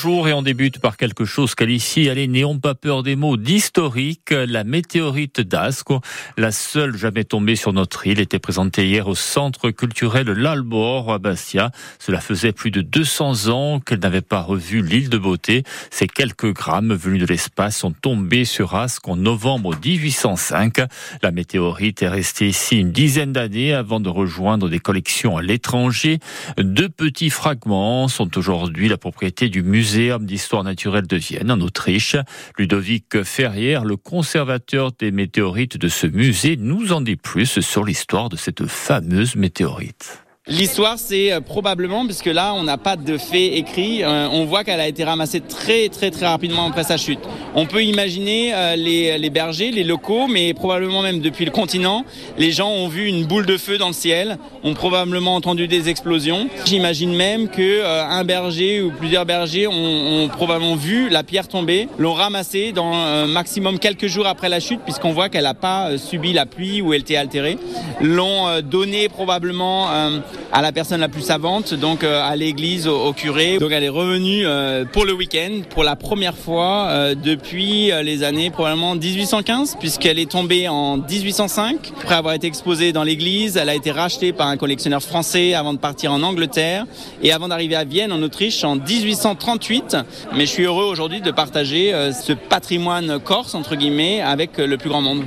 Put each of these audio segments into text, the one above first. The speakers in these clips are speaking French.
Bonjour et on débute par quelque chose qu'ici, allez, n'ayons pas peur des mots d'historique. La météorite d'Asco, la seule jamais tombée sur notre île, était présentée hier au centre culturel L'Albor à Bastia. Cela faisait plus de 200 ans qu'elle n'avait pas revu l'île de beauté. Ces quelques grammes venus de l'espace sont tombés sur Asco en novembre 1805. La météorite est restée ici une dizaine d'années avant de rejoindre des collections à l'étranger. Deux petits fragments sont aujourd'hui la propriété du D'histoire naturelle de Vienne, en Autriche. Ludovic Ferrière, le conservateur des météorites de ce musée, nous en dit plus sur l'histoire de cette fameuse météorite. L'histoire, c'est euh, probablement, puisque là, on n'a pas de fait écrit, euh, on voit qu'elle a été ramassée très très très rapidement après sa chute. On peut imaginer euh, les, bergers, les locaux, mais probablement même depuis le continent, les gens ont vu une boule de feu dans le ciel, ont probablement entendu des explosions. J'imagine même que un berger ou plusieurs bergers ont, probablement vu la pierre tomber, l'ont ramassée dans maximum quelques jours après la chute, puisqu'on voit qu'elle n'a pas subi la pluie ou elle était altérée, l'ont donnée probablement à la personne la plus savante, donc euh, à l'église, au, curé. Donc elle est revenue euh, pour le week-end pour la première fois euh, depuis les années probablement 1815, puisqu'elle est tombée en 1805. Après avoir été exposée dans l'église, elle a été rachetée par un collectionneur français avant de partir en Angleterre et avant d'arriver à Vienne en Autriche en 1838. Mais je suis heureux aujourd'hui de partager ce patrimoine corse entre guillemets avec le plus grand monde.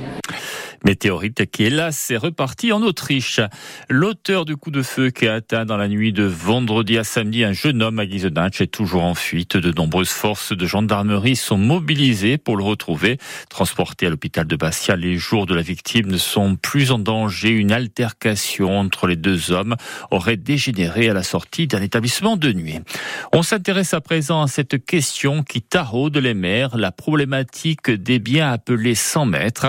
Météorite qui, hélas, est reparti en Autriche. L'auteur du coup de feu qui a atteint dans la nuit de vendredi à samedi un jeune homme à Guisenach est toujours en fuite. De nombreuses forces de gendarmerie sont mobilisées pour le retrouver. Transporté à l'hôpital de Bastia, les jours de la victime ne sont plus en danger. Une altercation entre les deux hommes aurait dégénéré à la sortie d'un établissement de nuit. On s'intéresse à présent à cette question qui taraude les maires, la problématique des biens appelés 100 mètres,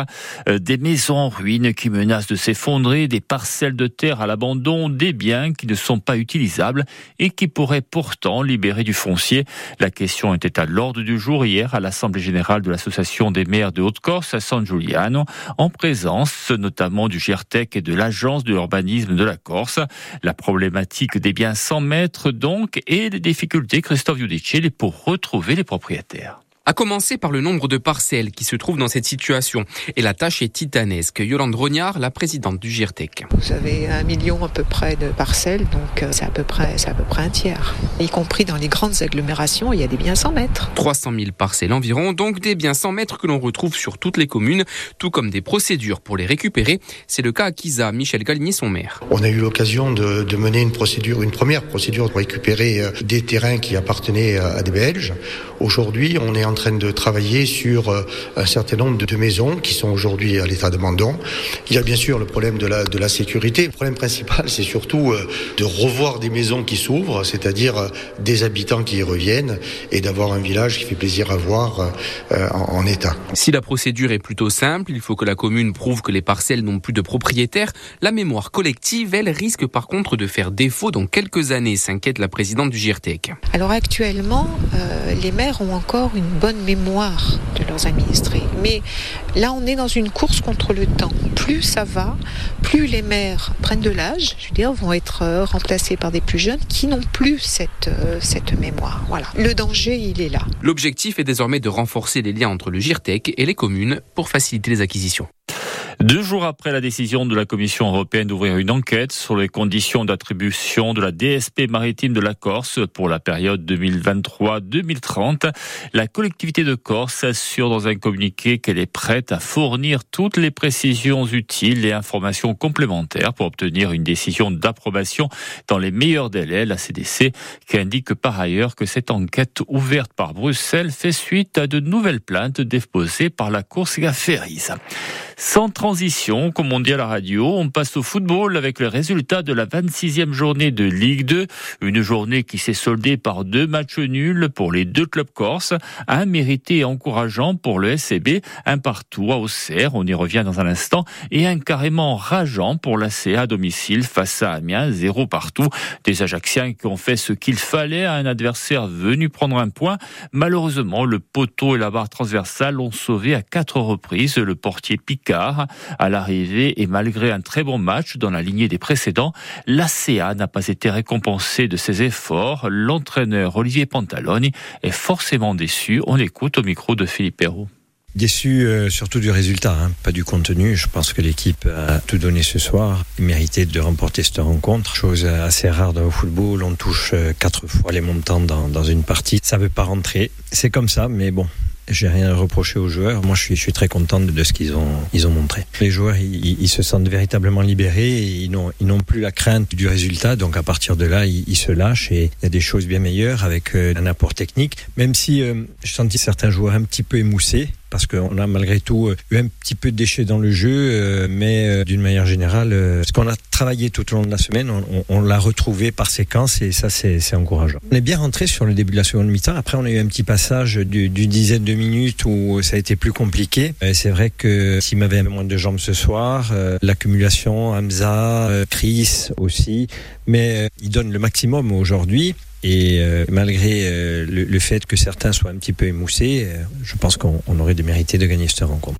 euh, des maisons en ruine qui menacent de s'effondrer, des parcelles de terre à l'abandon, des biens qui ne sont pas utilisables et qui pourraient pourtant libérer du foncier. La question était à l'ordre du jour hier à l'Assemblée générale de l'Association des maires de Haute-Corse à San Giuliano, en présence notamment du GERTEC et de l'Agence de l'urbanisme de la Corse. La problématique des biens sans maître donc et les difficultés, Christophe Giudicelli, pour retrouver les propriétaires. A commencer par le nombre de parcelles qui se trouvent dans cette situation. Et la tâche est titanesque. Yolande Rognard, la présidente du GIRTEC. Vous avez un million à peu près de parcelles, donc euh, c'est à peu près, c'est à peu près un tiers. Y compris dans les grandes agglomérations, il y a des biens 100 mètres. 300 000 parcelles environ, donc des biens 100 mètres que l'on retrouve sur toutes les communes, tout comme des procédures pour les récupérer. C'est le cas à Kisa, Michel Galigny, son maire. On a eu l'occasion de, de mener une procédure, une première procédure pour récupérer euh, des terrains qui appartenaient à des Belges. Aujourd'hui, on est en train de travailler sur euh, un certain nombre de maisons qui sont aujourd'hui à l'état d'abandon. Il y a bien sûr le problème de la, de la sécurité. Le problème principal, c'est surtout euh, de revoir des maisons qui s'ouvrent, c'est-à-dire euh, des habitants qui y reviennent et d'avoir un village qui fait plaisir à voir en, en état. Si la procédure est plutôt simple, il faut que la commune prouve que les parcelles n'ont plus de propriétaires. La mémoire collective, elle, risque par contre de faire défaut dans quelques années, s'inquiète la présidente du GIRTEC. Alors actuellement, euh, les maires ont encore une bonne mémoire de leurs administrés. Mais là, on est dans une course contre le temps. Plus ça va, plus les maires prennent de l'âge, je veux vont être euh, remplacés par des plus jeunes qui n'ont plus cette, euh, cette mémoire. Voilà. Le danger, il est là. L'objectif est désormais de renforcer les liens entre le GIRTEC et les communes pour faciliter les acquisitions. Deux jours après la décision de la Commission européenne d'ouvrir une enquête sur les conditions d'attribution de la DSP maritime de la Corse pour la période 2023-2030, la collectivité de Corse assure dans un communiqué qu'elle est prête à fournir toutes les précisions utiles et informations complémentaires pour obtenir une décision d'approbation dans les meilleurs délais. La CDC qui indique par ailleurs que cette enquête ouverte par Bruxelles fait suite à de nouvelles plaintes déposées par la Cour Ferris. Sans transition, comme on dit à la radio, on passe au football avec le résultat de la 26e journée de Ligue 2. Une journée qui s'est soldée par deux matchs nuls pour les deux clubs corses. Un mérité et encourageant pour le SCB, un partout à Auxerre, on y revient dans un instant, et un carrément rageant pour la CA à domicile face à Amiens, zéro partout. Des Ajacciens qui ont fait ce qu'il fallait à un adversaire venu prendre un point. Malheureusement, le poteau et la barre transversale ont sauvé à quatre reprises le portier Picard. À l'arrivée et malgré un très bon match dans la lignée des précédents, l'ACA n'a pas été récompensé de ses efforts. L'entraîneur Olivier Pantaloni est forcément déçu. On écoute au micro de Philippe Perrault. Déçu euh, surtout du résultat, hein, pas du contenu. Je pense que l'équipe a tout donné ce soir. Il méritait de remporter cette rencontre. Chose assez rare dans le football. On touche euh, quatre fois les montants dans une partie. Ça ne veut pas rentrer. C'est comme ça, mais bon, j'ai rien à reprocher aux joueurs. Moi, je suis, je suis très content de ce qu'ils ont, ils ont montré. Les joueurs, ils, ils, se sentent véritablement libérés et ils n'ont, ils n'ont plus la crainte du résultat. Donc, à partir de là, ils, se lâchent et il y a des choses bien meilleures avec euh, un apport technique. Même si euh, j'ai senti certains joueurs un petit peu émoussés parce qu'on a malgré tout euh, eu un petit peu de déchets dans le jeu, euh, mais euh, d'une manière générale, ce qu'on a travaillé tout au long de la semaine, on, l'a retrouvé par séquence et ça, c'est encourageant. On est bien rentré sur le début de la seconde mi-temps. Après, on a eu un petit passage d'une dizaine de minutes où ça a été plus compliqué. C'est vrai que s'il m'avait moins de jambes ce soir, l'accumulation, Hamza, Chris aussi, mais il donne le maximum aujourd'hui. Et euh, malgré euh, le, fait que certains soient un petit peu émoussés, euh, je pense qu'on aurait mérité de gagner cette rencontre.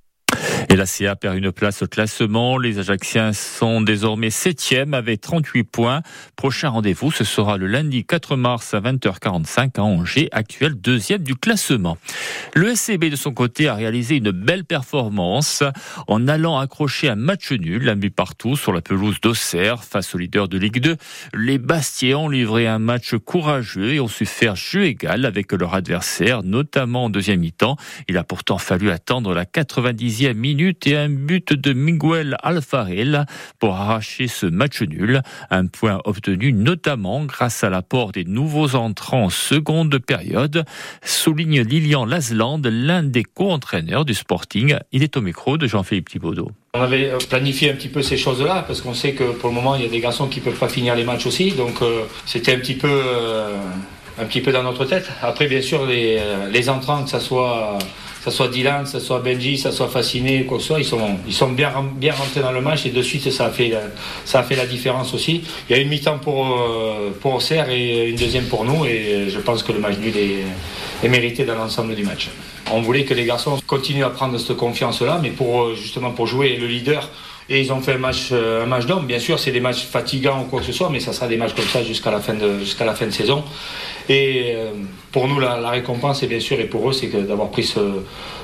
Et la CA perd une place au classement. Les Ajacciens sont désormais septième avec 38 points. Prochain rendez-vous, ce sera le lundi 4 mars à 20h45 à Angers, actuel deuxième du classement. Le SCB de son côté a réalisé une belle performance en allant accrocher un match nul, un but partout sur la pelouse d'Auxerre face au leader de Ligue 2. Les Bastiens ont livré un match courageux et ont su faire jeu égal avec leur adversaire, notamment en deuxième mi-temps. Il a pourtant fallu attendre la 90e minute et un but de Miguel Alfarel pour arracher ce match nul. Un point obtenu notamment grâce à l'apport des nouveaux entrants en seconde période, souligne Lilian Lasland, l'un des co-entraîneurs du Sporting. Il est au micro de Jean-Philippe Thibaudot. On avait planifié un petit peu ces choses-là parce qu'on sait que pour le moment il y a des garçons qui peuvent pas finir les matchs aussi, donc euh, c'était un petit peu euh, un petit peu dans notre tête. Après bien sûr les, euh, les entrants que ça soit ce soit Dylan, ce soit Benji, ce soit Fasciné, quoi que ce soit, ils sont, ils sont bien, bien rentrés dans le match et de suite ça a fait la, ça a fait la différence aussi. Il y a une mi-temps pour, euh, pour Auxerre et une deuxième pour nous et je pense que le match nul est mérité dans l'ensemble du match. On voulait que les garçons continuent à prendre cette confiance-là, mais pour euh, justement pour jouer le leader. Et ils ont fait un match, euh, un match d'homme. Bien sûr, c'est des matchs fatigants ou quoi que ce soit, mais ça sera des matchs comme ça jusqu'à la fin de, jusqu'à la fin de saison. Et pour nous, la, récompense, et bien sûr, et pour eux, c'est d'avoir pris ce,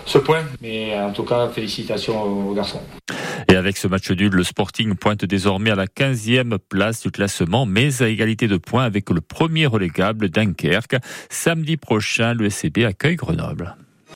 ce point. Mais en tout cas, félicitations aux garçons. Et avec ce match nul, le Sporting pointe désormais à la 15e place du classement, mais à égalité de points avec le premier relégable Dunkerque. Samedi prochain, le SCB accueille Grenoble.